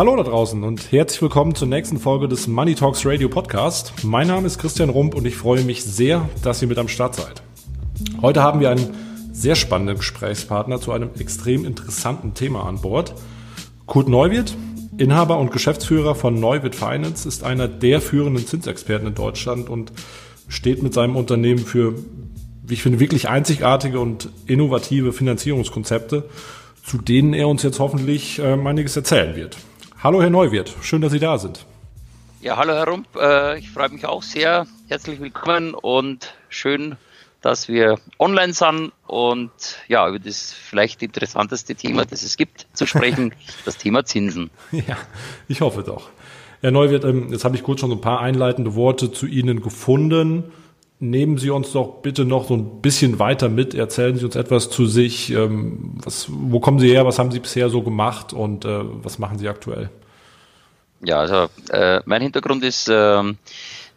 Hallo da draußen und herzlich willkommen zur nächsten Folge des Money Talks Radio Podcast. Mein Name ist Christian Rump und ich freue mich sehr, dass ihr mit am Start seid. Heute haben wir einen sehr spannenden Gesprächspartner zu einem extrem interessanten Thema an Bord. Kurt Neuwirth, Inhaber und Geschäftsführer von Neuwirth Finance, ist einer der führenden Zinsexperten in Deutschland und steht mit seinem Unternehmen für, wie ich finde, wirklich einzigartige und innovative Finanzierungskonzepte, zu denen er uns jetzt hoffentlich äh, einiges erzählen wird. Hallo Herr Neuwirth, schön, dass Sie da sind. Ja, hallo Herr Rump, äh, ich freue mich auch sehr. Herzlich willkommen und schön, dass wir online sind und ja, über das vielleicht interessanteste Thema, das es gibt, zu sprechen, das Thema Zinsen. Ja, ich hoffe doch. Herr Neuwirth, ähm, jetzt habe ich kurz schon ein paar einleitende Worte zu Ihnen gefunden. Nehmen Sie uns doch bitte noch so ein bisschen weiter mit. Erzählen Sie uns etwas zu sich. Ähm, was, wo kommen Sie her? Was haben Sie bisher so gemacht und äh, was machen Sie aktuell? Ja, also äh, mein Hintergrund ist äh,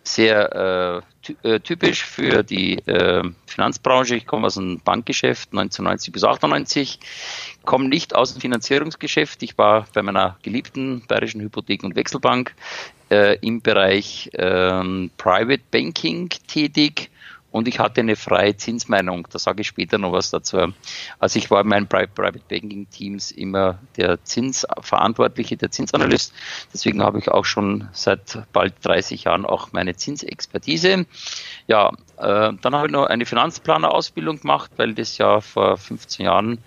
sehr äh, typisch für die äh, Finanzbranche. Ich komme aus einem Bankgeschäft 1990 bis 98, komme nicht aus dem Finanzierungsgeschäft. Ich war bei meiner geliebten Bayerischen Hypotheken- und Wechselbank äh, im Bereich ähm, Private Banking tätig und ich hatte eine freie Zinsmeinung. Da sage ich später noch was dazu. Also ich war in meinen Private Banking Teams immer der Zinsverantwortliche, der Zinsanalyst. Deswegen habe ich auch schon seit bald 30 Jahren auch meine Zinsexpertise. Ja, äh, dann habe ich noch eine Finanzplanerausbildung gemacht, weil das ja vor 15 Jahren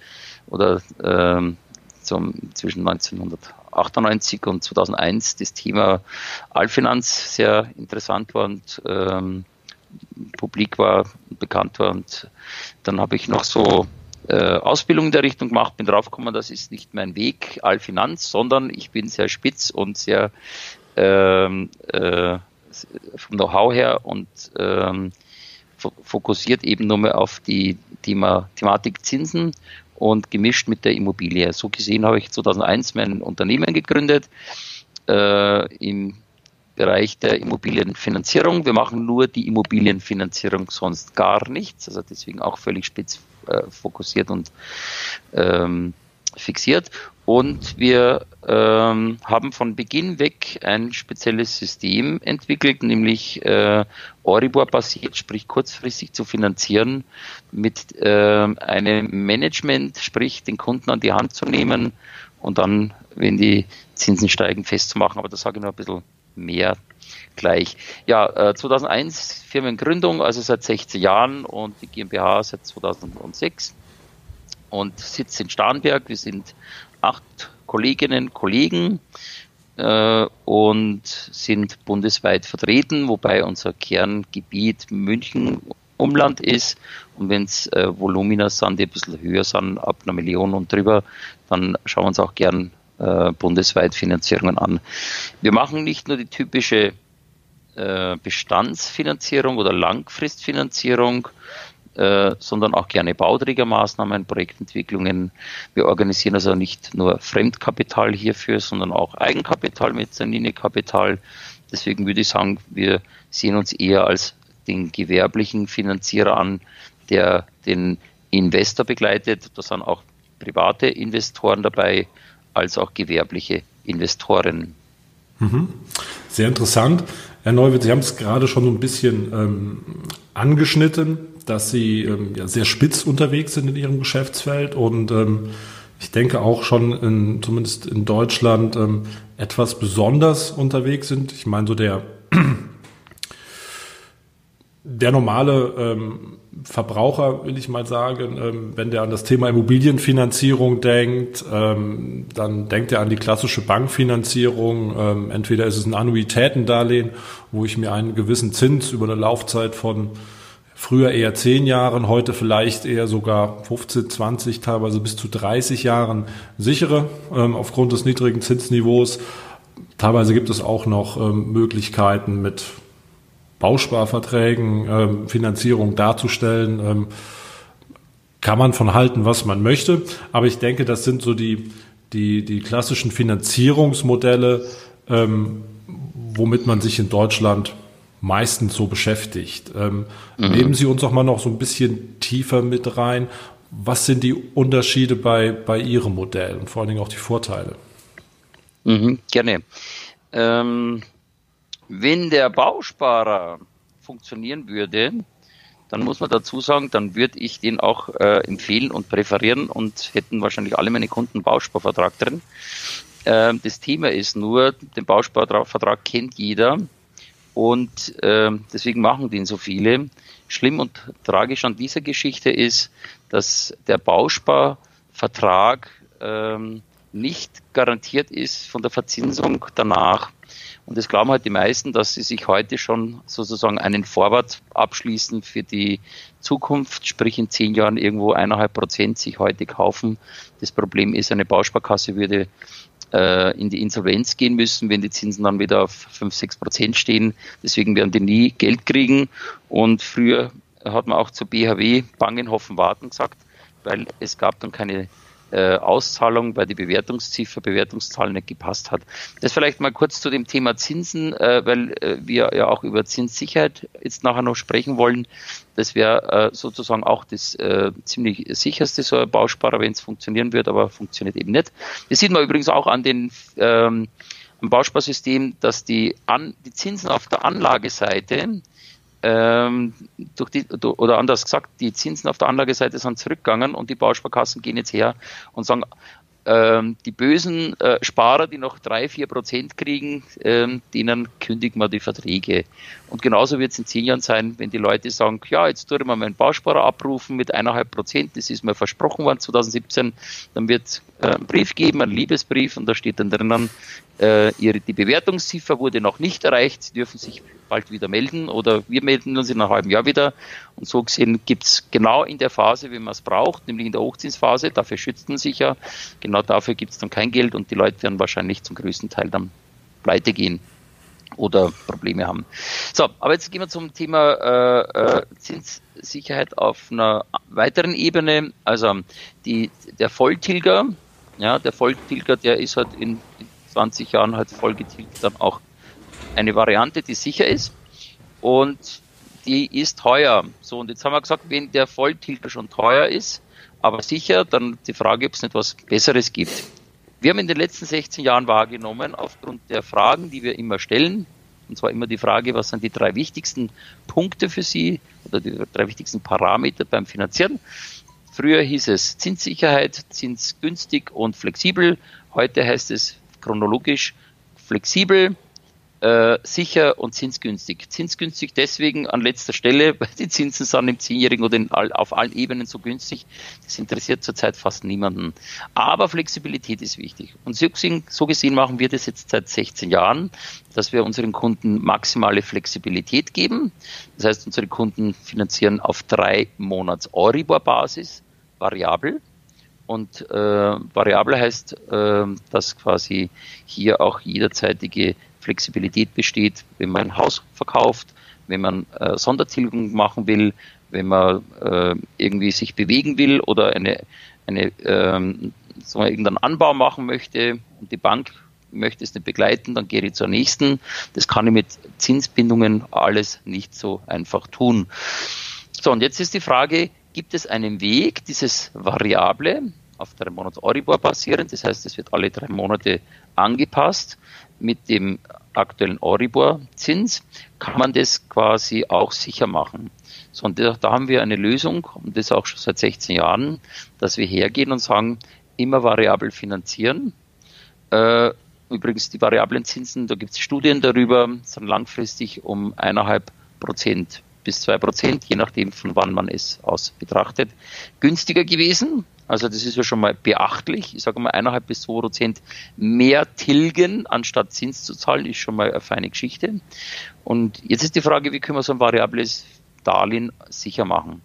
oder äh, zum, zwischen 1998 und 2001 das Thema Allfinanz sehr interessant war und ähm, publik war, bekannt war. Und dann habe ich noch so äh, Ausbildung in der Richtung gemacht, bin draufgekommen, das ist nicht mein Weg, Allfinanz, sondern ich bin sehr spitz und sehr ähm, äh, vom Know-how her und ähm, fokussiert eben nur mehr auf die Thema, Thematik Zinsen und gemischt mit der Immobilie. So gesehen habe ich 2001 mein Unternehmen gegründet äh, im Bereich der Immobilienfinanzierung. Wir machen nur die Immobilienfinanzierung, sonst gar nichts. Also deswegen auch völlig spitz äh, fokussiert und ähm, fixiert. Und wir ähm, haben von Beginn weg ein spezielles System entwickelt, nämlich äh, Oribor-basiert, sprich kurzfristig zu finanzieren, mit äh, einem Management, sprich den Kunden an die Hand zu nehmen und dann, wenn die Zinsen steigen, festzumachen. Aber das sage ich noch ein bisschen mehr gleich. Ja, 2001 äh, Firmengründung, also seit 16 Jahren und die GmbH seit 2006 und sitzt in Starnberg. Wir sind acht Kolleginnen, Kollegen äh, und sind bundesweit vertreten, wobei unser Kerngebiet München Umland ist. Und wenn es äh, Volumina sind, die ein bisschen höher sind, ab einer Million und drüber, dann schauen wir uns auch gern äh, bundesweit Finanzierungen an. Wir machen nicht nur die typische äh, Bestandsfinanzierung oder Langfristfinanzierung, äh, sondern auch gerne Bauträgermaßnahmen, Projektentwicklungen. Wir organisieren also nicht nur Fremdkapital hierfür, sondern auch Eigenkapital, Mezzanine-Kapital. Deswegen würde ich sagen, wir sehen uns eher als den gewerblichen Finanzierer an, der den Investor begleitet. Da sind auch private Investoren dabei, als auch gewerbliche Investoren. Mhm. Sehr interessant. Herr Neuwitz, Sie haben es gerade schon so ein bisschen ähm, angeschnitten, dass Sie ähm, ja, sehr spitz unterwegs sind in Ihrem Geschäftsfeld und ähm, ich denke auch schon in, zumindest in Deutschland ähm, etwas besonders unterwegs sind. Ich meine, so der der normale ähm, Verbraucher, will ich mal sagen, ähm, wenn der an das Thema Immobilienfinanzierung denkt, ähm, dann denkt er an die klassische Bankfinanzierung. Ähm, entweder ist es ein Annuitätendarlehen, wo ich mir einen gewissen Zins über eine Laufzeit von früher eher zehn Jahren, heute vielleicht eher sogar 15, 20, teilweise bis zu 30 Jahren sichere, aufgrund des niedrigen Zinsniveaus. Teilweise gibt es auch noch Möglichkeiten mit Bausparverträgen ähm, Finanzierung darzustellen. Ähm, kann man von halten, was man möchte. Aber ich denke, das sind so die, die, die klassischen Finanzierungsmodelle, ähm, womit man sich in Deutschland meistens so beschäftigt. Ähm, mhm. Nehmen Sie uns auch mal noch so ein bisschen tiefer mit rein. Was sind die Unterschiede bei, bei Ihrem Modell und vor allen Dingen auch die Vorteile? Mhm, gerne. Ähm, wenn der Bausparer funktionieren würde, dann muss man dazu sagen, dann würde ich den auch äh, empfehlen und präferieren und hätten wahrscheinlich alle meine Kunden einen Bausparvertrag drin. Ähm, das Thema ist nur, den Bausparvertrag kennt jeder und äh, deswegen machen den so viele. Schlimm und tragisch an dieser Geschichte ist, dass der Bausparvertrag ähm, nicht garantiert ist von der Verzinsung danach. Und das glauben halt die meisten, dass sie sich heute schon sozusagen einen Vorwart abschließen für die Zukunft, sprich in zehn Jahren irgendwo eineinhalb Prozent sich heute kaufen. Das Problem ist, eine Bausparkasse würde äh, in die Insolvenz gehen müssen, wenn die Zinsen dann wieder auf fünf, sechs Prozent stehen. Deswegen werden die nie Geld kriegen. Und früher hat man auch zur BHW Bangen, Hoffen, Warten gesagt, weil es gab dann keine äh, Auszahlung, weil die Bewertungsziffer, Bewertungszahl nicht gepasst hat. Das vielleicht mal kurz zu dem Thema Zinsen, äh, weil äh, wir ja auch über Zinssicherheit jetzt nachher noch sprechen wollen. Das wäre äh, sozusagen auch das äh, ziemlich sicherste so ein Bausparer, wenn es funktionieren wird, aber funktioniert eben nicht. Das sieht man übrigens auch an den ähm, am Bausparsystem, dass die, an, die Zinsen auf der Anlageseite ähm, durch die, oder anders gesagt, die Zinsen auf der Anlageseite sind zurückgegangen und die Bausparkassen gehen jetzt her und sagen, ähm, die bösen äh, Sparer, die noch drei, vier Prozent kriegen, ähm, denen kündigen wir die Verträge. Und genauso wird es in zehn Jahren sein, wenn die Leute sagen, ja, jetzt tue ich mal meinen Bausparer abrufen mit eineinhalb Prozent, das ist mir versprochen worden 2017, dann wird einen Brief geben, einen Liebesbrief und da steht dann drinnen, äh, ihre, die Bewertungsziffer wurde noch nicht erreicht, sie dürfen sich bald wieder melden oder wir melden uns in einem halben Jahr wieder. Und so gesehen gibt es genau in der Phase, wenn man es braucht, nämlich in der Hochzinsphase, dafür schützt man sich ja, genau dafür gibt es dann kein Geld und die Leute werden wahrscheinlich zum größten Teil dann pleite gehen oder Probleme haben. So, aber jetzt gehen wir zum Thema äh, äh, Zinssicherheit auf einer weiteren Ebene. Also die, der Volltilger, ja, der Volltilger, der ist halt in, in 20 Jahren halt vollgetilgt dann auch eine Variante, die sicher ist und die ist teuer. So, und jetzt haben wir gesagt, wenn der Volltilger schon teuer ist, aber sicher, dann die Frage, ob es nicht was Besseres gibt. Wir haben in den letzten 16 Jahren wahrgenommen, aufgrund der Fragen, die wir immer stellen, und zwar immer die Frage, was sind die drei wichtigsten Punkte für Sie oder die drei wichtigsten Parameter beim Finanzieren. Früher hieß es Zinssicherheit, zinsgünstig und flexibel. Heute heißt es chronologisch flexibel, äh, sicher und zinsgünstig. Zinsgünstig deswegen an letzter Stelle, weil die Zinsen sind im Zehnjährigen oder all, auf allen Ebenen so günstig. Das interessiert zurzeit fast niemanden. Aber Flexibilität ist wichtig. Und so gesehen, machen wir das jetzt seit 16 Jahren, dass wir unseren Kunden maximale Flexibilität geben. Das heißt, unsere Kunden finanzieren auf drei Monats Euribor-Basis variabel. Und äh, variabel heißt, äh, dass quasi hier auch jederzeitige Flexibilität besteht, wenn man ein Haus verkauft, wenn man äh, Sondertilgung machen will, wenn man äh, irgendwie sich bewegen will oder eine, eine ähm, so irgendeinen Anbau machen möchte und die Bank möchte es nicht begleiten, dann gehe ich zur nächsten. Das kann ich mit Zinsbindungen alles nicht so einfach tun. So, und jetzt ist die Frage, gibt es einen Weg, dieses Variable auf drei Monate Euribor basierend, das heißt, es wird alle drei Monate angepasst, mit dem aktuellen Euribor-Zins kann man das quasi auch sicher machen. So, und da, haben wir eine Lösung, und das auch schon seit 16 Jahren, dass wir hergehen und sagen, immer variabel finanzieren. Äh, übrigens die variablen Zinsen, da gibt es Studien darüber, sind langfristig um eineinhalb Prozent bis zwei Prozent, je nachdem von wann man es aus betrachtet, günstiger gewesen. Also das ist ja schon mal beachtlich. Ich sage mal, eineinhalb bis zwei Prozent mehr tilgen, anstatt Zins zu zahlen, ist schon mal eine feine Geschichte. Und jetzt ist die Frage, wie können wir so ein variables Darlehen sicher machen?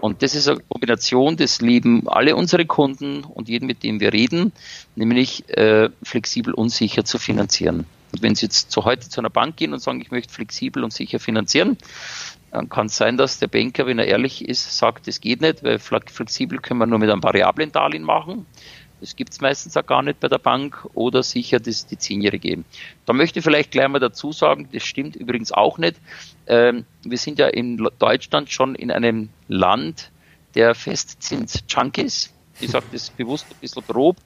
Und das ist eine Kombination, das lieben alle unsere Kunden und jeden, mit dem wir reden, nämlich äh, flexibel und sicher zu finanzieren. Und wenn Sie jetzt zu heute zu einer Bank gehen und sagen, ich möchte flexibel und sicher finanzieren, dann kann es sein, dass der Banker, wenn er ehrlich ist, sagt, das geht nicht, weil flexibel können wir nur mit einem variablen Darlehen machen. Das gibt es meistens auch gar nicht bei der Bank oder sicher das, die Zehnjährige. Da möchte ich vielleicht gleich mal dazu sagen, das stimmt übrigens auch nicht. Ähm, wir sind ja in Deutschland schon in einem Land der Festzins-Junkies. Ich sage das bewusst ein bisschen grob,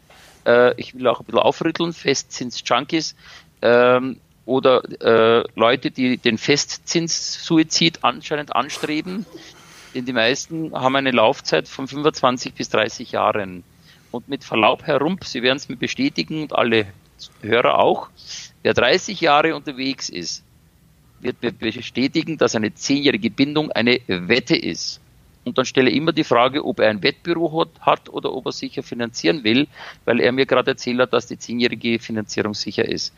äh, ich will auch ein bisschen aufrütteln, Festzins-Junkies, ähm, oder äh, Leute, die den Festzins-Suizid anscheinend anstreben. Denn die meisten haben eine Laufzeit von 25 bis 30 Jahren. Und mit Verlaub herum, Sie werden es mir bestätigen und alle Hörer auch, wer 30 Jahre unterwegs ist, wird mir bestätigen, dass eine zehnjährige Bindung eine Wette ist. Und dann stelle ich immer die Frage, ob er ein Wettbüro hat oder ob er sicher finanzieren will, weil er mir gerade erzählt hat, dass die zehnjährige Finanzierung sicher ist.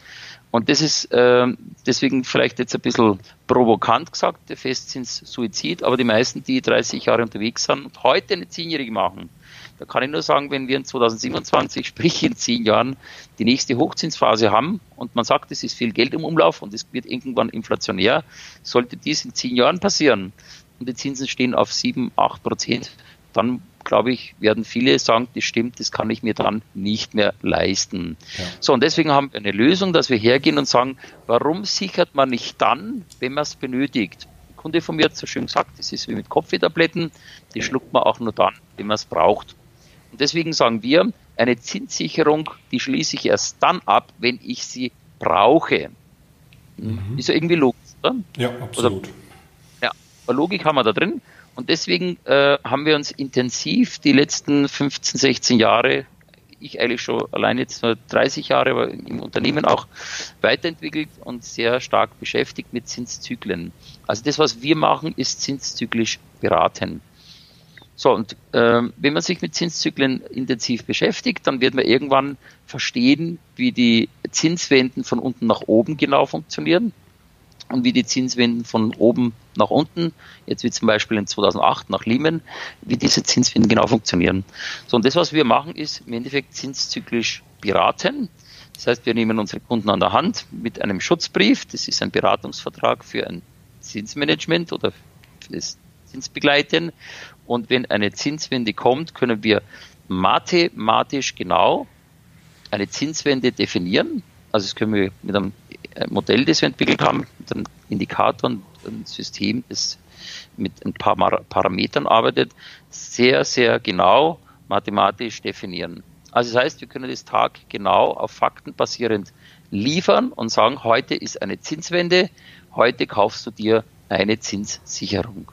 Und das ist äh, deswegen vielleicht jetzt ein bisschen provokant gesagt, der Festzins Suizid, aber die meisten, die 30 Jahre unterwegs sind und heute eine zehnjährige machen, da kann ich nur sagen, wenn wir in 2027, sprich in zehn Jahren, die nächste Hochzinsphase haben und man sagt, es ist viel Geld im Umlauf und es wird irgendwann inflationär, sollte dies in zehn Jahren passieren und die Zinsen stehen auf sieben, acht Prozent, dann glaube ich, werden viele sagen, das stimmt, das kann ich mir dann nicht mehr leisten. Ja. So, und deswegen haben wir eine Lösung, dass wir hergehen und sagen, warum sichert man nicht dann, wenn man es benötigt? Ein Kunde von mir hat so schön gesagt, das ist wie mit Kopfwehtabletten, die schluckt man auch nur dann, wenn man es braucht. Und deswegen sagen wir, eine Zinssicherung, die schließe ich erst dann ab, wenn ich sie brauche. Mhm. Ist ja irgendwie logisch, oder? Ja, absolut. Oder, Logik haben wir da drin. Und deswegen äh, haben wir uns intensiv die letzten 15, 16 Jahre, ich eigentlich schon allein jetzt nur 30 Jahre, aber im Unternehmen auch weiterentwickelt und sehr stark beschäftigt mit Zinszyklen. Also das, was wir machen, ist zinszyklisch beraten. So, und äh, wenn man sich mit Zinszyklen intensiv beschäftigt, dann wird man irgendwann verstehen, wie die Zinswenden von unten nach oben genau funktionieren und wie die Zinswenden von oben nach unten, jetzt wie zum Beispiel in 2008 nach Lehman, wie diese Zinswenden genau funktionieren. So, und das, was wir machen, ist im Endeffekt zinszyklisch beraten. Das heißt, wir nehmen unsere Kunden an der Hand mit einem Schutzbrief. Das ist ein Beratungsvertrag für ein Zinsmanagement oder für das Zinsbegleiten. Und wenn eine Zinswende kommt, können wir mathematisch genau eine Zinswende definieren. Also das können wir mit einem Modell, das wir entwickelt haben, mit einem Indikator und einem System, das mit ein paar Parametern arbeitet, sehr, sehr genau mathematisch definieren. Also das heißt, wir können das Tag genau auf Fakten basierend liefern und sagen, heute ist eine Zinswende, heute kaufst du dir eine Zinssicherung.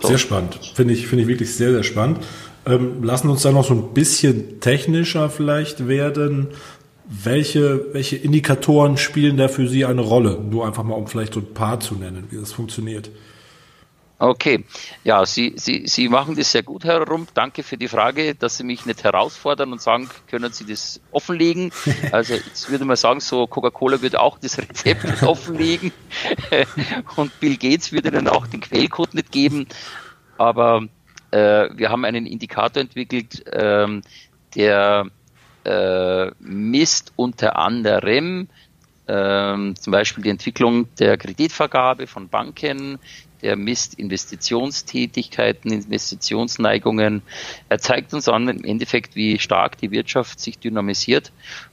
So. Sehr spannend. Finde ich, finde ich wirklich sehr, sehr spannend. Ähm, lassen uns da noch so ein bisschen technischer vielleicht werden. Welche, welche Indikatoren spielen da für Sie eine Rolle? Nur einfach mal, um vielleicht so ein paar zu nennen, wie das funktioniert. Okay, ja, Sie, Sie, Sie machen das sehr gut, Herr Rump. Danke für die Frage, dass Sie mich nicht herausfordern und sagen, können Sie das offenlegen? Also jetzt würde man sagen, so Coca-Cola würde auch das Rezept nicht offenlegen und Bill Gates würde dann auch den Quellcode nicht geben. Aber äh, wir haben einen Indikator entwickelt, ähm, der äh, misst unter anderem ähm, zum Beispiel die Entwicklung der Kreditvergabe von Banken, der misst Investitionstätigkeiten, Investitionsneigungen. Er zeigt uns an im Endeffekt, wie stark die Wirtschaft sich dynamisiert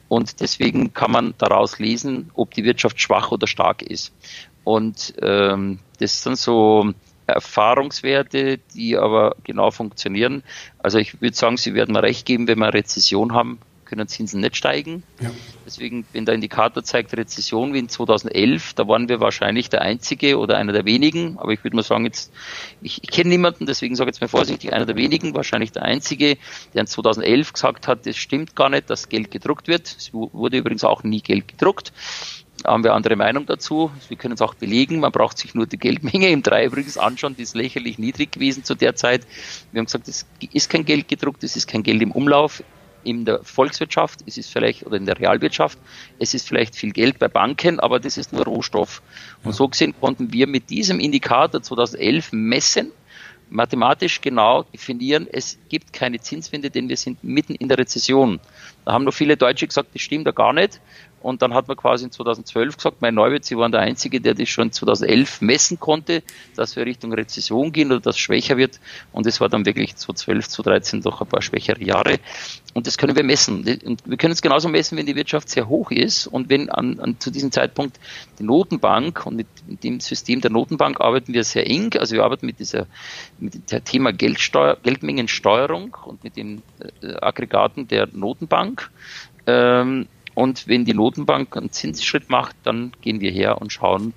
und deswegen kann man daraus lesen, ob die Wirtschaft schwach oder stark ist. Und ähm, das sind so Erfahrungswerte, die aber genau funktionieren. Also ich würde sagen, Sie werden mir recht geben, wenn wir Rezession haben, können Zinsen nicht steigen. Ja. Deswegen, wenn der Indikator zeigt Rezession wie in 2011, da waren wir wahrscheinlich der Einzige oder einer der wenigen. Aber ich würde mal sagen, jetzt, ich, ich kenne niemanden, deswegen sage ich jetzt mal vorsichtig, einer der wenigen, wahrscheinlich der Einzige, der in 2011 gesagt hat, das stimmt gar nicht, dass Geld gedruckt wird. Es wurde übrigens auch nie Geld gedruckt haben wir andere Meinung dazu. Wir können es auch belegen. Man braucht sich nur die Geldmenge im 3 übrigens anschauen. Die ist lächerlich niedrig gewesen zu der Zeit. Wir haben gesagt, es ist kein Geld gedruckt, es ist kein Geld im Umlauf in der Volkswirtschaft, es ist vielleicht, oder in der Realwirtschaft, es ist vielleicht viel Geld bei Banken, aber das ist nur Rohstoff. Und so gesehen konnten wir mit diesem Indikator 2011 messen, mathematisch genau definieren, es gibt keine Zinswende, denn wir sind mitten in der Rezession. Da haben noch viele Deutsche gesagt, das stimmt ja gar nicht. Und dann hat man quasi in 2012 gesagt, mein Neuwirt, Sie waren der Einzige, der das schon 2011 messen konnte, dass wir Richtung Rezession gehen oder dass es schwächer wird. Und es war dann wirklich 2012, 2013 doch ein paar schwächere Jahre. Und das können wir messen. Und wir können es genauso messen, wenn die Wirtschaft sehr hoch ist und wenn an, an zu diesem Zeitpunkt die Notenbank und mit, mit dem System der Notenbank arbeiten wir sehr eng. Also wir arbeiten mit dieser mit dem Thema Geldsteuer, Geldmengensteuerung und mit den äh, Aggregaten der Notenbank. Ähm, und wenn die Notenbank einen Zinsschritt macht, dann gehen wir her und schauen,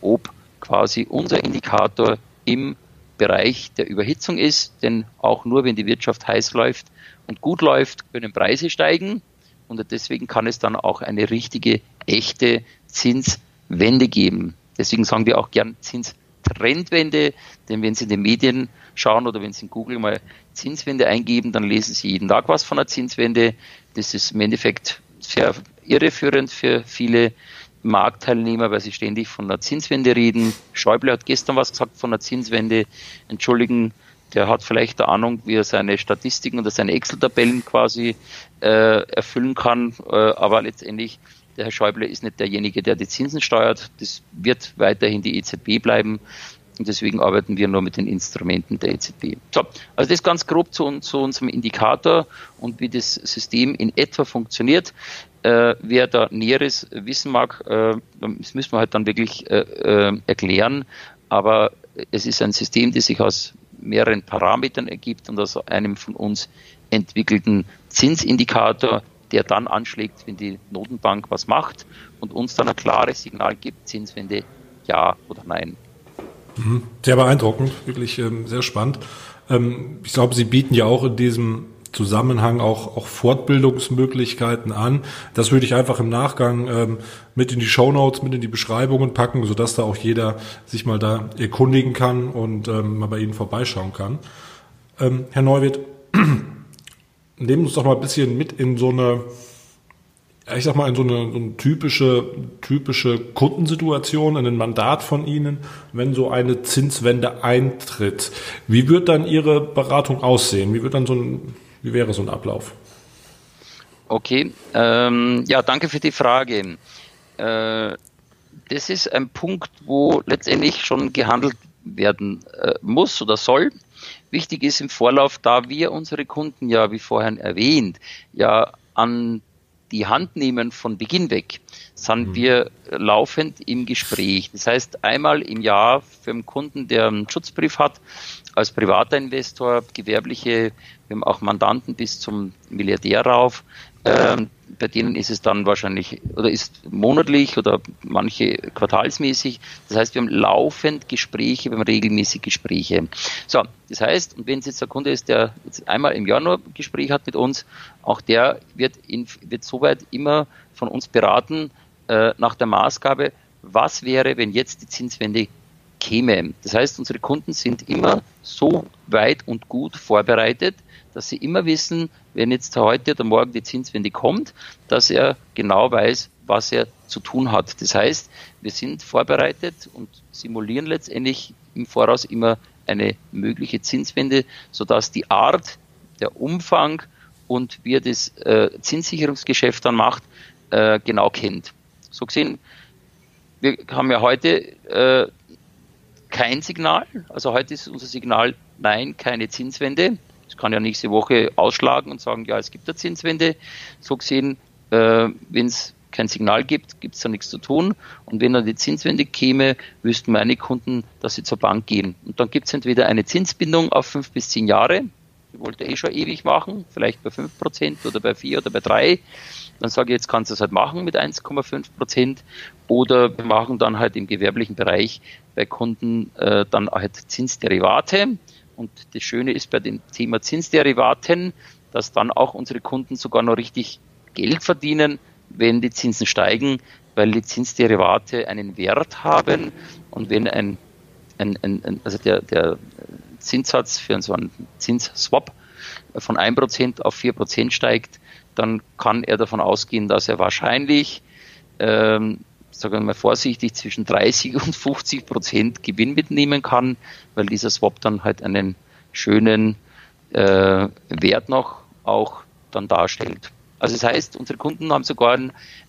ob quasi unser Indikator im Bereich der Überhitzung ist. Denn auch nur wenn die Wirtschaft heiß läuft und gut läuft, können Preise steigen. Und deswegen kann es dann auch eine richtige, echte Zinswende geben. Deswegen sagen wir auch gern Zinstrendwende, denn wenn Sie in den Medien schauen oder wenn Sie in Google mal Zinswende eingeben, dann lesen Sie jeden Tag was von einer Zinswende. Das ist im Endeffekt sehr irreführend für viele Marktteilnehmer, weil sie ständig von einer Zinswende reden. Schäuble hat gestern was gesagt von einer Zinswende. Entschuldigen, der hat vielleicht eine Ahnung, wie er seine Statistiken oder seine Excel-Tabellen quasi äh, erfüllen kann, äh, aber letztendlich der Herr Schäuble ist nicht derjenige, der die Zinsen steuert. Das wird weiterhin die EZB bleiben. Und deswegen arbeiten wir nur mit den Instrumenten der EZB. So, also das ganz grob zu, zu unserem Indikator und wie das System in etwa funktioniert. Äh, wer da Näheres wissen mag, äh, das müssen wir halt dann wirklich äh, äh, erklären. Aber es ist ein System, das sich aus mehreren Parametern ergibt und aus einem von uns entwickelten Zinsindikator, der dann anschlägt, wenn die Notenbank was macht und uns dann ein klares Signal gibt, Zinswende ja oder nein. Mhm. Sehr beeindruckend, wirklich ähm, sehr spannend. Ähm, ich glaube, Sie bieten ja auch in diesem Zusammenhang auch, auch Fortbildungsmöglichkeiten an. Das würde ich einfach im Nachgang ähm, mit in die Show Notes, mit in die Beschreibungen packen, sodass da auch jeder sich mal da erkundigen kann und ähm, mal bei Ihnen vorbeischauen kann. Ähm, Herr Neuwirth, nehmen uns doch mal ein bisschen mit in so eine ich sag mal, in so eine, so eine typische, typische Kundensituation, in ein Mandat von Ihnen, wenn so eine Zinswende eintritt. Wie wird dann Ihre Beratung aussehen? Wie wird dann so ein, wie wäre so ein Ablauf? Okay, ähm, ja, danke für die Frage. Äh, das ist ein Punkt, wo letztendlich schon gehandelt werden äh, muss oder soll. Wichtig ist im Vorlauf, da wir unsere Kunden ja, wie vorhin erwähnt, ja an die Hand nehmen von Beginn weg, sind mhm. wir laufend im Gespräch. Das heißt, einmal im Jahr für einen Kunden, der einen Schutzbrief hat, als privater Investor, gewerbliche, wir haben auch Mandanten bis zum Milliardär rauf, ähm, bei denen ist es dann wahrscheinlich oder ist monatlich oder manche quartalsmäßig. Das heißt, wir haben laufend Gespräche, wir haben regelmäßig Gespräche. So, das heißt, und wenn es jetzt der Kunde ist, der jetzt einmal im Jahr nur ein Gespräch hat mit uns, auch der wird, in, wird soweit immer von uns beraten äh, nach der Maßgabe, was wäre, wenn jetzt die Zinswende käme. Das heißt, unsere Kunden sind immer so weit und gut vorbereitet, dass sie immer wissen, wenn jetzt heute oder morgen die Zinswende kommt, dass er genau weiß, was er zu tun hat. Das heißt, wir sind vorbereitet und simulieren letztendlich im Voraus immer eine mögliche Zinswende, sodass die Art, der Umfang und wie er das äh, Zinssicherungsgeschäft dann macht, äh, genau kennt. So gesehen, wir haben ja heute äh, kein Signal, also heute ist unser Signal nein, keine Zinswende kann ja nächste Woche ausschlagen und sagen, ja, es gibt eine Zinswende. So gesehen, äh, wenn es kein Signal gibt, gibt es da nichts zu tun. Und wenn dann die Zinswende käme, wüssten meine Kunden, dass sie zur Bank gehen. Und dann gibt es entweder eine Zinsbindung auf fünf bis zehn Jahre, die wollte eh schon ewig machen, vielleicht bei fünf Prozent oder bei vier oder bei drei. Dann sage ich, jetzt kannst du es halt machen mit 1,5 Prozent. Oder wir machen dann halt im gewerblichen Bereich bei Kunden äh, dann halt Zinsderivate. Und das Schöne ist bei dem Thema Zinsderivaten, dass dann auch unsere Kunden sogar noch richtig Geld verdienen, wenn die Zinsen steigen, weil die Zinsderivate einen Wert haben. Und wenn ein, ein, ein also der, der Zinssatz für so einen Zinsswap von 1% auf 4% steigt, dann kann er davon ausgehen, dass er wahrscheinlich ähm, sagen wir mal vorsichtig, zwischen 30 und 50 Prozent Gewinn mitnehmen kann, weil dieser Swap dann halt einen schönen äh, Wert noch auch dann darstellt. Also das heißt, unsere Kunden haben sogar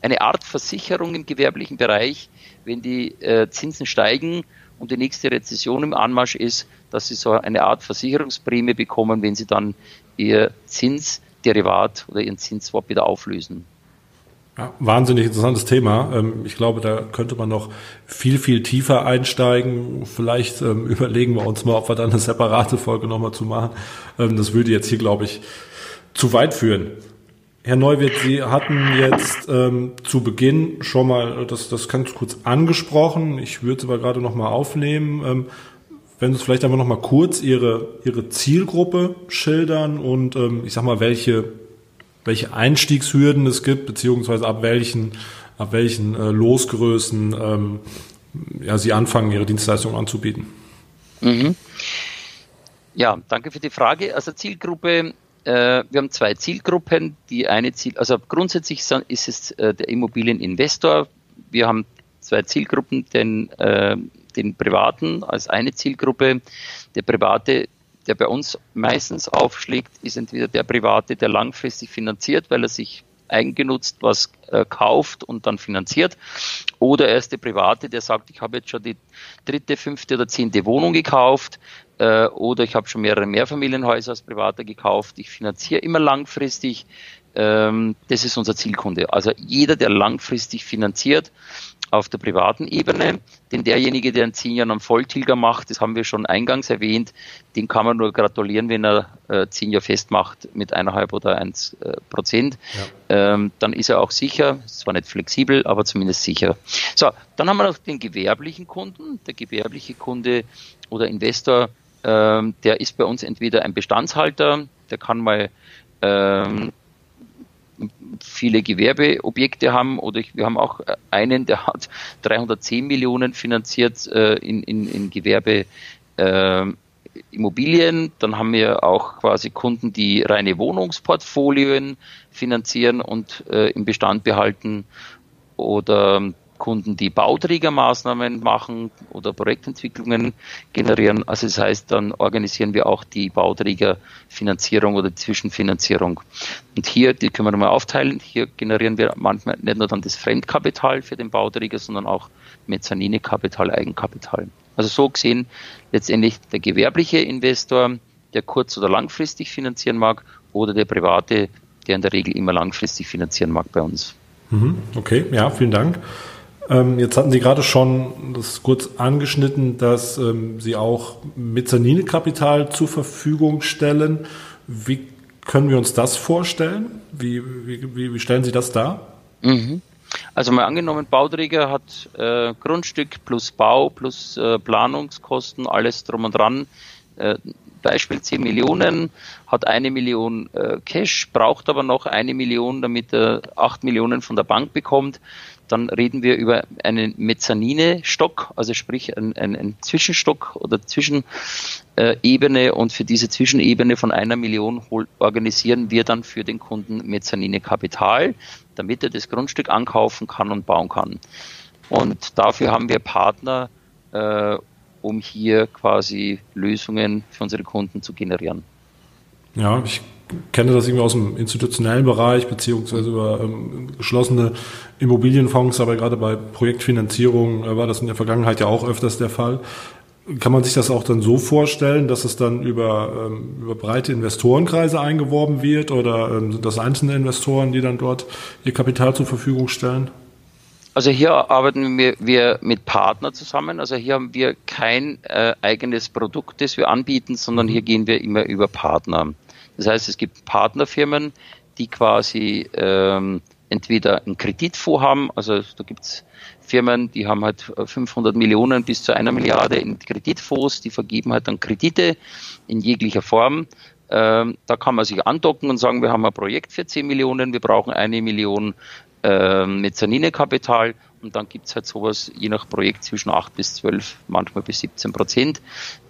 eine Art Versicherung im gewerblichen Bereich, wenn die äh, Zinsen steigen und die nächste Rezession im Anmarsch ist, dass sie so eine Art Versicherungsprämie bekommen, wenn sie dann ihr Zinsderivat oder ihren Zinsswap wieder auflösen. Ja, wahnsinnig interessantes Thema. Ähm, ich glaube, da könnte man noch viel, viel tiefer einsteigen. Vielleicht ähm, überlegen wir uns mal, ob wir dann eine separate Folge nochmal zu machen. Ähm, das würde jetzt hier, glaube ich, zu weit führen. Herr Neuwirth, Sie hatten jetzt ähm, zu Beginn schon mal das, das ganz kurz angesprochen. Ich würde es aber gerade noch mal aufnehmen. Ähm, wenn Sie vielleicht einfach noch mal kurz Ihre, Ihre Zielgruppe schildern und ähm, ich sag mal, welche, welche Einstiegshürden es gibt, beziehungsweise ab welchen, ab welchen äh, Losgrößen ähm, ja, Sie anfangen, Ihre Dienstleistungen anzubieten. Mhm. Ja, danke für die Frage. Also Zielgruppe äh, wir haben zwei Zielgruppen. Die eine Ziel, also grundsätzlich ist es äh, der Immobilieninvestor. Wir haben zwei Zielgruppen, den, äh, den Privaten als eine Zielgruppe. Der Private, der bei uns meistens aufschlägt, ist entweder der Private, der langfristig finanziert, weil er sich eigengenutzt was äh, kauft und dann finanziert. Oder er ist der Private, der sagt, ich habe jetzt schon die dritte, fünfte oder zehnte Wohnung gekauft, äh, oder ich habe schon mehrere Mehrfamilienhäuser als Privater gekauft. Ich finanziere immer langfristig. Ähm, das ist unser Zielkunde. Also jeder, der langfristig finanziert auf der privaten Ebene, denn derjenige, der in zehn Jahren einen Volltilger macht, das haben wir schon eingangs erwähnt, den kann man nur gratulieren, wenn er äh, zehn Jahre festmacht mit eineinhalb oder eins äh, Prozent. Ja. Ähm, dann ist er auch sicher, zwar nicht flexibel, aber zumindest sicher. So, dann haben wir noch den gewerblichen Kunden. Der gewerbliche Kunde oder Investor ähm, der ist bei uns entweder ein Bestandshalter, der kann mal ähm, viele Gewerbeobjekte haben oder ich, wir haben auch einen, der hat 310 Millionen finanziert äh, in, in, in Gewerbe. Äh, Immobilien, dann haben wir auch quasi Kunden, die reine Wohnungsportfolien finanzieren und äh, im Bestand behalten oder Kunden, die Bauträgermaßnahmen machen oder Projektentwicklungen generieren. Also das heißt, dann organisieren wir auch die Bauträgerfinanzierung oder Zwischenfinanzierung. Und hier, die können wir mal aufteilen, hier generieren wir manchmal nicht nur dann das Fremdkapital für den Bauträger, sondern auch Mezzaninekapital, Eigenkapital. Also so gesehen letztendlich der gewerbliche Investor, der kurz- oder langfristig finanzieren mag, oder der private, der in der Regel immer langfristig finanzieren mag bei uns. Mhm. Okay, ja, vielen Dank. Ähm, jetzt hatten Sie gerade schon das kurz angeschnitten, dass ähm, Sie auch Mezzaninekapital zur Verfügung stellen. Wie können wir uns das vorstellen? Wie, wie, wie stellen Sie das dar? Mhm. Also mal angenommen, Bauträger hat äh, Grundstück plus Bau plus äh, Planungskosten, alles drum und dran. Äh, Beispiel 10 Millionen, hat eine Million äh, Cash, braucht aber noch eine Million, damit er 8 Millionen von der Bank bekommt dann reden wir über einen Mezzanine-Stock, also sprich ein, ein, ein Zwischenstock oder Zwischenebene und für diese Zwischenebene von einer Million organisieren wir dann für den Kunden Mezzanine-Kapital, damit er das Grundstück ankaufen kann und bauen kann. Und dafür haben wir Partner, äh, um hier quasi Lösungen für unsere Kunden zu generieren. Ja, ich kenne das irgendwie aus dem institutionellen Bereich, beziehungsweise über ähm, geschlossene Immobilienfonds, aber gerade bei Projektfinanzierung äh, war das in der Vergangenheit ja auch öfters der Fall. Kann man sich das auch dann so vorstellen, dass es dann über, ähm, über breite Investorenkreise eingeworben wird oder ähm, sind das einzelne Investoren, die dann dort ihr Kapital zur Verfügung stellen? Also hier arbeiten wir, wir mit Partnern zusammen. Also hier haben wir kein äh, eigenes Produkt, das wir anbieten, sondern hier gehen wir immer über Partner. Das heißt, es gibt Partnerfirmen, die quasi ähm, entweder einen Kreditfonds haben, also da gibt's Firmen, die haben halt 500 Millionen bis zu einer Milliarde in Kreditfonds, die vergeben halt dann Kredite in jeglicher Form. Ähm, da kann man sich andocken und sagen, wir haben ein Projekt für 10 Millionen, wir brauchen eine Million äh, Mezzaninekapital und dann gibt's halt sowas je nach Projekt zwischen 8 bis 12, manchmal bis 17 Prozent,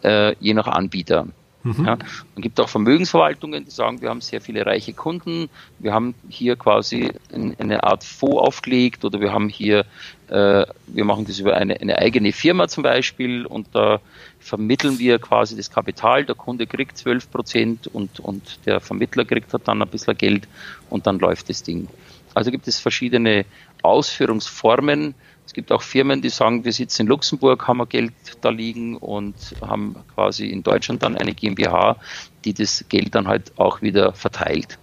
äh, je nach Anbieter. Mhm. Ja, man gibt auch Vermögensverwaltungen, die sagen, wir haben sehr viele reiche Kunden, wir haben hier quasi eine Art Fonds aufgelegt oder wir haben hier, äh, wir machen das über eine, eine eigene Firma zum Beispiel und da vermitteln wir quasi das Kapital, der Kunde kriegt 12 Prozent und, und der Vermittler kriegt halt dann ein bisschen Geld und dann läuft das Ding. Also gibt es verschiedene Ausführungsformen, es gibt auch Firmen, die sagen, wir sitzen in Luxemburg, haben wir Geld da liegen und haben quasi in Deutschland dann eine GmbH, die das Geld dann halt auch wieder verteilt.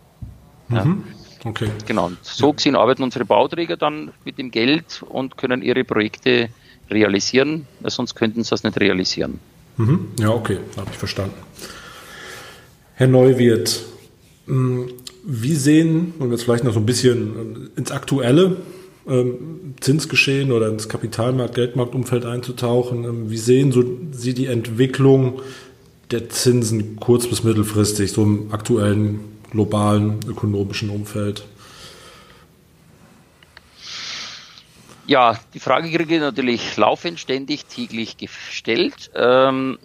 Ja. Mhm. Okay. Genau. Und so gesehen arbeiten unsere Bauträger dann mit dem Geld und können ihre Projekte realisieren, weil sonst könnten sie das nicht realisieren. Mhm. Ja, okay, habe ich verstanden. Herr Neuwirth, hm, wie sehen, und jetzt vielleicht noch so ein bisschen ins Aktuelle, ähm, Zinsgeschehen oder ins Kapitalmarkt, Geldmarktumfeld einzutauchen. Ähm, wie sehen so Sie die Entwicklung der Zinsen kurz- bis mittelfristig, so im aktuellen globalen ökonomischen Umfeld? Ja, die Frage kriege ich natürlich laufend, ständig, täglich gestellt. Ähm,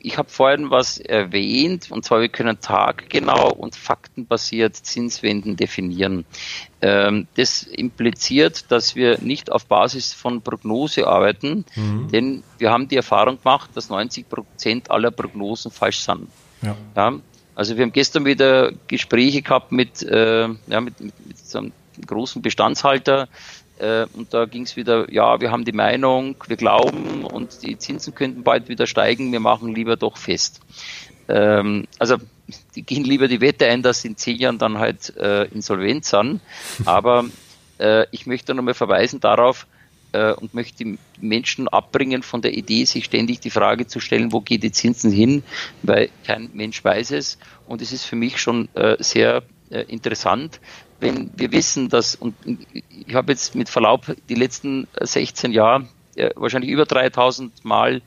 ich habe vorhin was erwähnt, und zwar wir können taggenau und faktenbasiert Zinswenden definieren. Ähm, das impliziert, dass wir nicht auf Basis von Prognose arbeiten, mhm. denn wir haben die Erfahrung gemacht, dass 90 Prozent aller Prognosen falsch sind. Ja. ja. also wir haben gestern wieder Gespräche gehabt mit, äh, ja, mit, mit, mit so einem großen Bestandshalter, äh, und da ging es wieder, ja, wir haben die Meinung, wir glauben und die Zinsen könnten bald wieder steigen, wir machen lieber doch fest. Ähm, also die gehen lieber die Wette ein, dass sie in zehn Jahren dann halt äh, insolvent sind. Aber äh, ich möchte nochmal verweisen darauf äh, und möchte die Menschen abbringen von der Idee, sich ständig die Frage zu stellen, wo geht die Zinsen hin, weil kein Mensch weiß es. Und es ist für mich schon äh, sehr äh, interessant, wenn wir wissen, dass, und ich habe jetzt mit Verlaub die letzten 16 Jahre äh, wahrscheinlich über 3000 Mal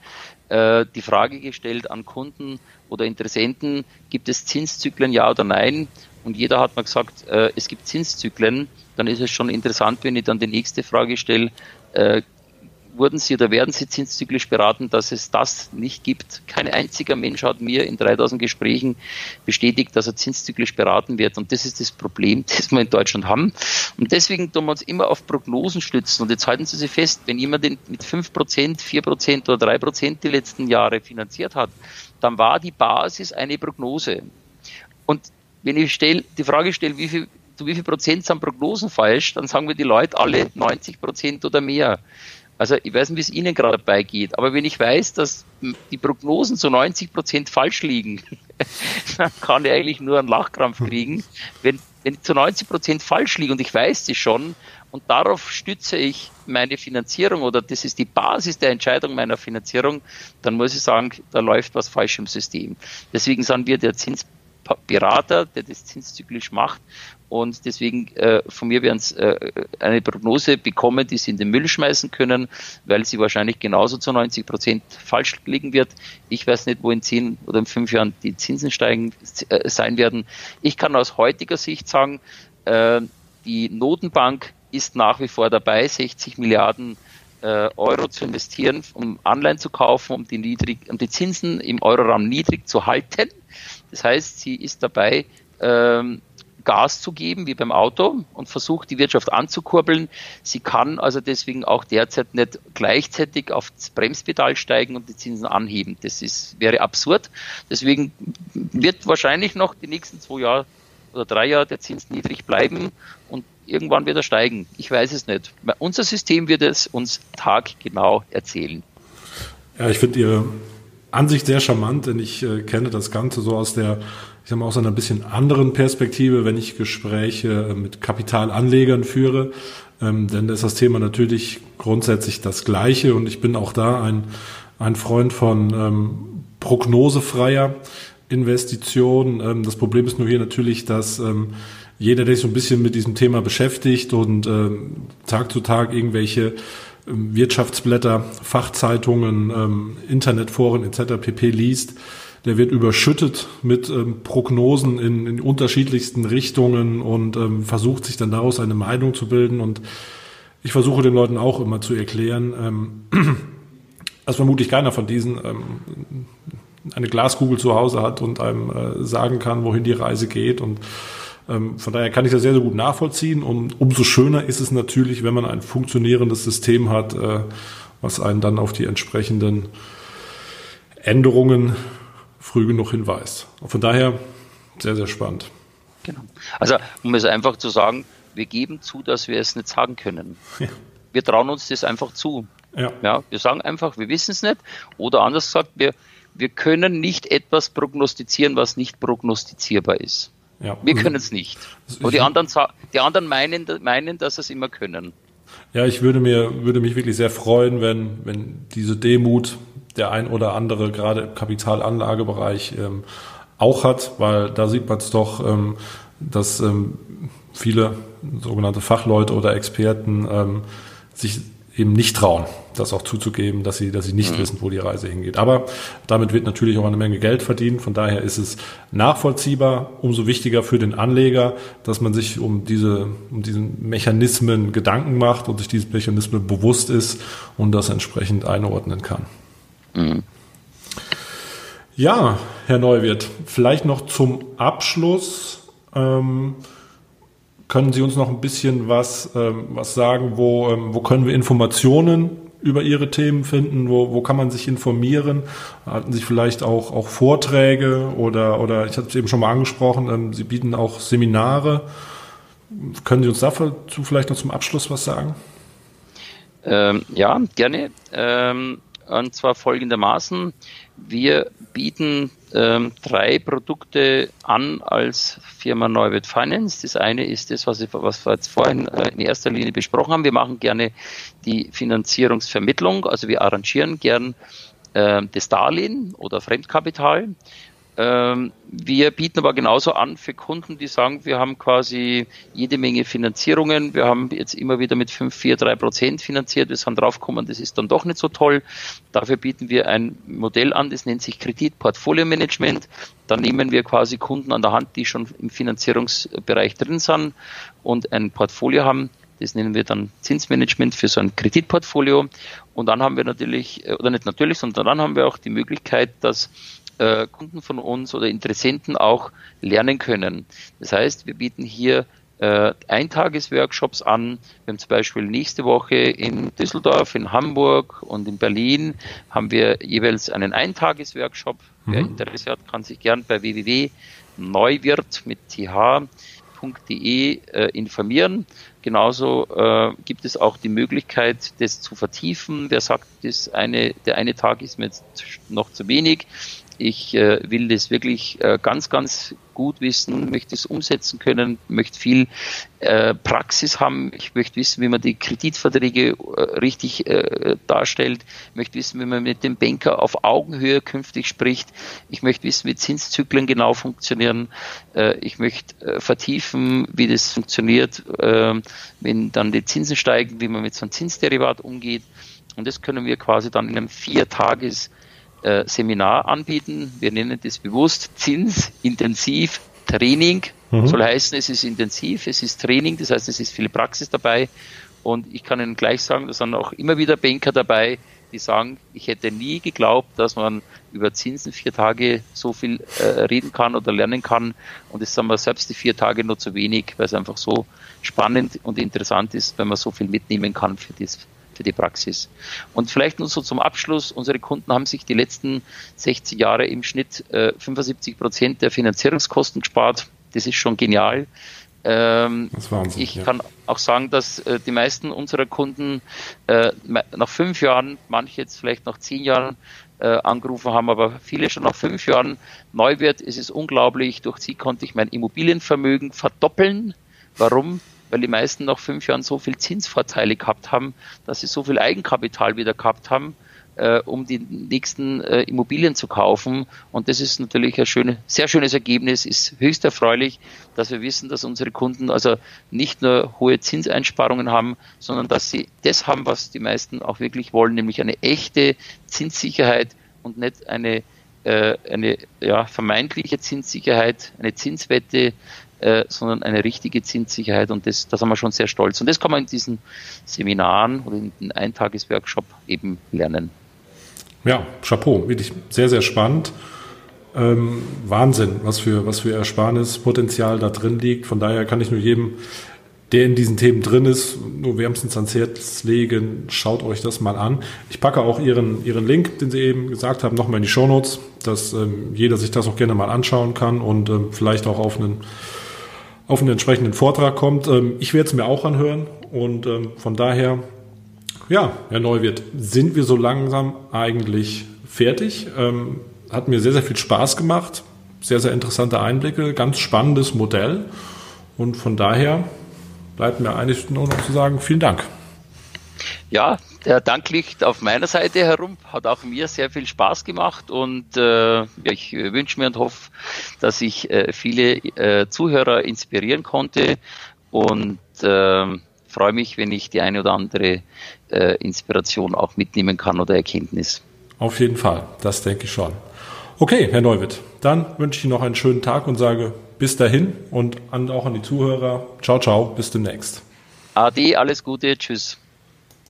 äh, die Frage gestellt an Kunden oder Interessenten, gibt es Zinszyklen, ja oder nein? Und jeder hat mir gesagt, äh, es gibt Zinszyklen. Dann ist es schon interessant, wenn ich dann die nächste Frage stelle, äh, wurden Sie oder werden Sie zinszyklisch beraten, dass es das nicht gibt. Kein einziger Mensch hat mir in 3000 Gesprächen bestätigt, dass er zinszyklisch beraten wird. Und das ist das Problem, das wir in Deutschland haben. Und deswegen tun wir uns immer auf Prognosen stützen. Und jetzt halten Sie sich fest, wenn jemand mit 5%, 4% oder 3% die letzten Jahre finanziert hat, dann war die Basis eine Prognose. Und wenn ich stell, die Frage stelle, wie viel zu wie viel Prozent sind Prognosen falsch, dann sagen wir die Leute alle 90 Prozent oder mehr. Also ich weiß nicht, wie es Ihnen gerade dabei geht, aber wenn ich weiß, dass die Prognosen zu 90 Prozent falsch liegen, dann kann ich eigentlich nur einen Lachkrampf kriegen. Wenn, wenn ich zu 90 Prozent falsch liege und ich weiß das schon und darauf stütze ich meine Finanzierung oder das ist die Basis der Entscheidung meiner Finanzierung, dann muss ich sagen, da läuft was falsch im System. Deswegen sind wir der Zinsberater, der das zinszyklisch macht und deswegen äh, von mir werden sie äh, eine Prognose bekommen, die sie in den Müll schmeißen können, weil sie wahrscheinlich genauso zu 90 Prozent falsch liegen wird. Ich weiß nicht, wo in zehn oder in fünf Jahren die Zinsen steigen äh, sein werden. Ich kann aus heutiger Sicht sagen, äh, die Notenbank ist nach wie vor dabei, 60 Milliarden äh, Euro zu investieren, um Anleihen zu kaufen, um die, niedrig, um die Zinsen im Euroraum niedrig zu halten. Das heißt, sie ist dabei, ähm, Gas zu geben, wie beim Auto, und versucht, die Wirtschaft anzukurbeln. Sie kann also deswegen auch derzeit nicht gleichzeitig aufs Bremspedal steigen und die Zinsen anheben. Das ist, wäre absurd. Deswegen wird wahrscheinlich noch die nächsten zwei Jahre oder drei Jahre der Zins niedrig bleiben und irgendwann wird er steigen. Ich weiß es nicht. Unser System wird es uns taggenau erzählen. Ja, ich finde Ihre Ansicht sehr charmant, denn ich äh, kenne das Ganze so aus der ich sag mal, aus einer bisschen anderen Perspektive, wenn ich Gespräche äh, mit Kapitalanlegern führe. Ähm, denn da ist das Thema natürlich grundsätzlich das gleiche und ich bin auch da ein, ein Freund von ähm, prognosefreier Investition. Ähm, das Problem ist nur hier natürlich, dass ähm, jeder, der sich so ein bisschen mit diesem Thema beschäftigt und ähm, Tag zu Tag irgendwelche ähm, Wirtschaftsblätter, Fachzeitungen, ähm, Internetforen etc. pp liest, der wird überschüttet mit ähm, Prognosen in, in unterschiedlichsten Richtungen und ähm, versucht sich dann daraus eine Meinung zu bilden. Und ich versuche den Leuten auch immer zu erklären, ähm, dass vermutlich keiner von diesen ähm, eine Glaskugel zu Hause hat und einem äh, sagen kann, wohin die Reise geht. Und ähm, von daher kann ich das sehr, sehr gut nachvollziehen. Und umso schöner ist es natürlich, wenn man ein funktionierendes System hat, äh, was einen dann auf die entsprechenden Änderungen früh genug hinweist. Von daher sehr, sehr spannend. Genau. Also, um es einfach zu sagen, wir geben zu, dass wir es nicht sagen können. Ja. Wir trauen uns das einfach zu. Ja. ja wir sagen einfach, wir wissen es nicht. Oder anders gesagt, wir, wir können nicht etwas prognostizieren, was nicht prognostizierbar ist. Ja. Wir können es nicht. Und die anderen, die anderen meinen, meinen, dass sie es immer können. Ja, ich würde mir, würde mich wirklich sehr freuen, wenn, wenn diese Demut der ein oder andere gerade im Kapitalanlagebereich ähm, auch hat, weil da sieht man es doch, ähm, dass ähm, viele sogenannte Fachleute oder Experten ähm, sich eben nicht trauen, das auch zuzugeben, dass sie, dass sie nicht mhm. wissen, wo die Reise hingeht. Aber damit wird natürlich auch eine Menge Geld verdient. Von daher ist es nachvollziehbar, umso wichtiger für den Anleger, dass man sich um diese, um diesen Mechanismen Gedanken macht und sich diese Mechanismen bewusst ist und das entsprechend einordnen kann. Mhm. Ja, Herr Neuwirth, vielleicht noch zum Abschluss. Ähm, können Sie uns noch ein bisschen was, ähm, was sagen, wo, ähm, wo können wir Informationen über Ihre Themen finden? Wo, wo kann man sich informieren? Hatten Sie vielleicht auch, auch Vorträge oder, oder ich hatte es eben schon mal angesprochen, ähm, Sie bieten auch Seminare. Können Sie uns dazu vielleicht noch zum Abschluss was sagen? Ähm, ja, gerne. Und zwar folgendermaßen. Wir bieten ähm, drei Produkte an als Firma Neuwirt Finance. Das eine ist das, was, ich, was wir jetzt vorhin äh, in erster Linie besprochen haben. Wir machen gerne die Finanzierungsvermittlung, also wir arrangieren gern äh, das Darlehen oder Fremdkapital. Ähm, wir bieten aber genauso an für Kunden, die sagen, wir haben quasi jede Menge Finanzierungen. Wir haben jetzt immer wieder mit 5, 4, 3 Prozent finanziert. Wir sind draufgekommen, das ist dann doch nicht so toll. Dafür bieten wir ein Modell an, das nennt sich Kreditportfolio-Management. Da nehmen wir quasi Kunden an der Hand, die schon im Finanzierungsbereich drin sind und ein Portfolio haben. Das nennen wir dann Zinsmanagement für so ein Kreditportfolio. Und dann haben wir natürlich, oder nicht natürlich, sondern dann haben wir auch die Möglichkeit, dass äh, Kunden von uns oder Interessenten auch lernen können. Das heißt, wir bieten hier äh, Eintagesworkshops an. Wir haben zum Beispiel nächste Woche in Düsseldorf, in Hamburg und in Berlin haben wir jeweils einen Eintagesworkshop. Mhm. Wer Interesse hat, kann sich gern bei www.neuwirt mit th.de äh, informieren. Genauso äh, gibt es auch die Möglichkeit, das zu vertiefen. Wer sagt, das eine, der eine Tag ist mir jetzt noch zu wenig, ich äh, will das wirklich äh, ganz, ganz gut wissen, möchte es umsetzen können, möchte viel äh, Praxis haben. Ich möchte wissen, wie man die Kreditverträge äh, richtig äh, darstellt. Möchte wissen, wie man mit dem Banker auf Augenhöhe künftig spricht. Ich möchte wissen, wie Zinszyklen genau funktionieren. Äh, ich möchte vertiefen, wie das funktioniert, äh, wenn dann die Zinsen steigen, wie man mit so einem Zinsderivat umgeht. Und das können wir quasi dann in einem Viertages- äh, Seminar anbieten. Wir nennen das bewusst zinsintensiv Training. Mhm. Soll heißen, es ist intensiv, es ist Training, das heißt, es ist viel Praxis dabei. Und ich kann Ihnen gleich sagen, da sind auch immer wieder Banker dabei, die sagen, ich hätte nie geglaubt, dass man über Zinsen vier Tage so viel äh, reden kann oder lernen kann. Und das sagen wir selbst die vier Tage nur zu wenig, weil es einfach so spannend und interessant ist, wenn man so viel mitnehmen kann für das für die Praxis. Und vielleicht nur so zum Abschluss, unsere Kunden haben sich die letzten 60 Jahre im Schnitt äh, 75 Prozent der Finanzierungskosten gespart. Das ist schon genial. Ähm, Wahnsinn, ich ja. kann auch sagen, dass äh, die meisten unserer Kunden äh, nach fünf Jahren, manche jetzt vielleicht nach zehn Jahren äh, angerufen haben, aber viele schon nach fünf Jahren neu wird. Es ist unglaublich. Durch sie konnte ich mein Immobilienvermögen verdoppeln. Warum? Weil die meisten nach fünf Jahren so viel Zinsvorteile gehabt haben, dass sie so viel Eigenkapital wieder gehabt haben, äh, um die nächsten äh, Immobilien zu kaufen. Und das ist natürlich ein schöne, sehr schönes Ergebnis, ist höchst erfreulich, dass wir wissen, dass unsere Kunden also nicht nur hohe Zinseinsparungen haben, sondern dass sie das haben, was die meisten auch wirklich wollen, nämlich eine echte Zinssicherheit und nicht eine äh, eine ja, vermeintliche Zinssicherheit, eine Zinswette, äh, sondern eine richtige Zinssicherheit und das, das haben wir schon sehr stolz. Und das kann man in diesen Seminaren oder in den Eintagesworkshop eben lernen. Ja, Chapeau, wirklich sehr, sehr spannend. Ähm, Wahnsinn, was für, was für Ersparnispotenzial da drin liegt. Von daher kann ich nur jedem, der in diesen Themen drin ist, nur wärmstens ans Herz legen. Schaut euch das mal an. Ich packe auch Ihren, Ihren Link, den Sie eben gesagt haben, nochmal in die Shownotes, dass ähm, jeder sich das auch gerne mal anschauen kann und ähm, vielleicht auch auf einen, auf einen entsprechenden Vortrag kommt. Ähm, ich werde es mir auch anhören und ähm, von daher, ja, Herr Neuwirth, sind wir so langsam eigentlich fertig? Ähm, hat mir sehr, sehr viel Spaß gemacht. Sehr, sehr interessante Einblicke, ganz spannendes Modell. Und von daher bleibt mir eigentlich nur noch zu sagen, vielen Dank. Ja, der Dank liegt auf meiner Seite herum, hat auch mir sehr viel Spaß gemacht und äh, ich wünsche mir und hoffe, dass ich äh, viele äh, Zuhörer inspirieren konnte und äh, freue mich, wenn ich die eine oder andere äh, Inspiration auch mitnehmen kann oder Erkenntnis. Auf jeden Fall, das denke ich schon. Okay, Herr Neuwitt, dann wünsche ich Ihnen noch einen schönen Tag und sage bis dahin und auch an die Zuhörer. Ciao, ciao, bis demnächst. Ade, alles Gute, tschüss.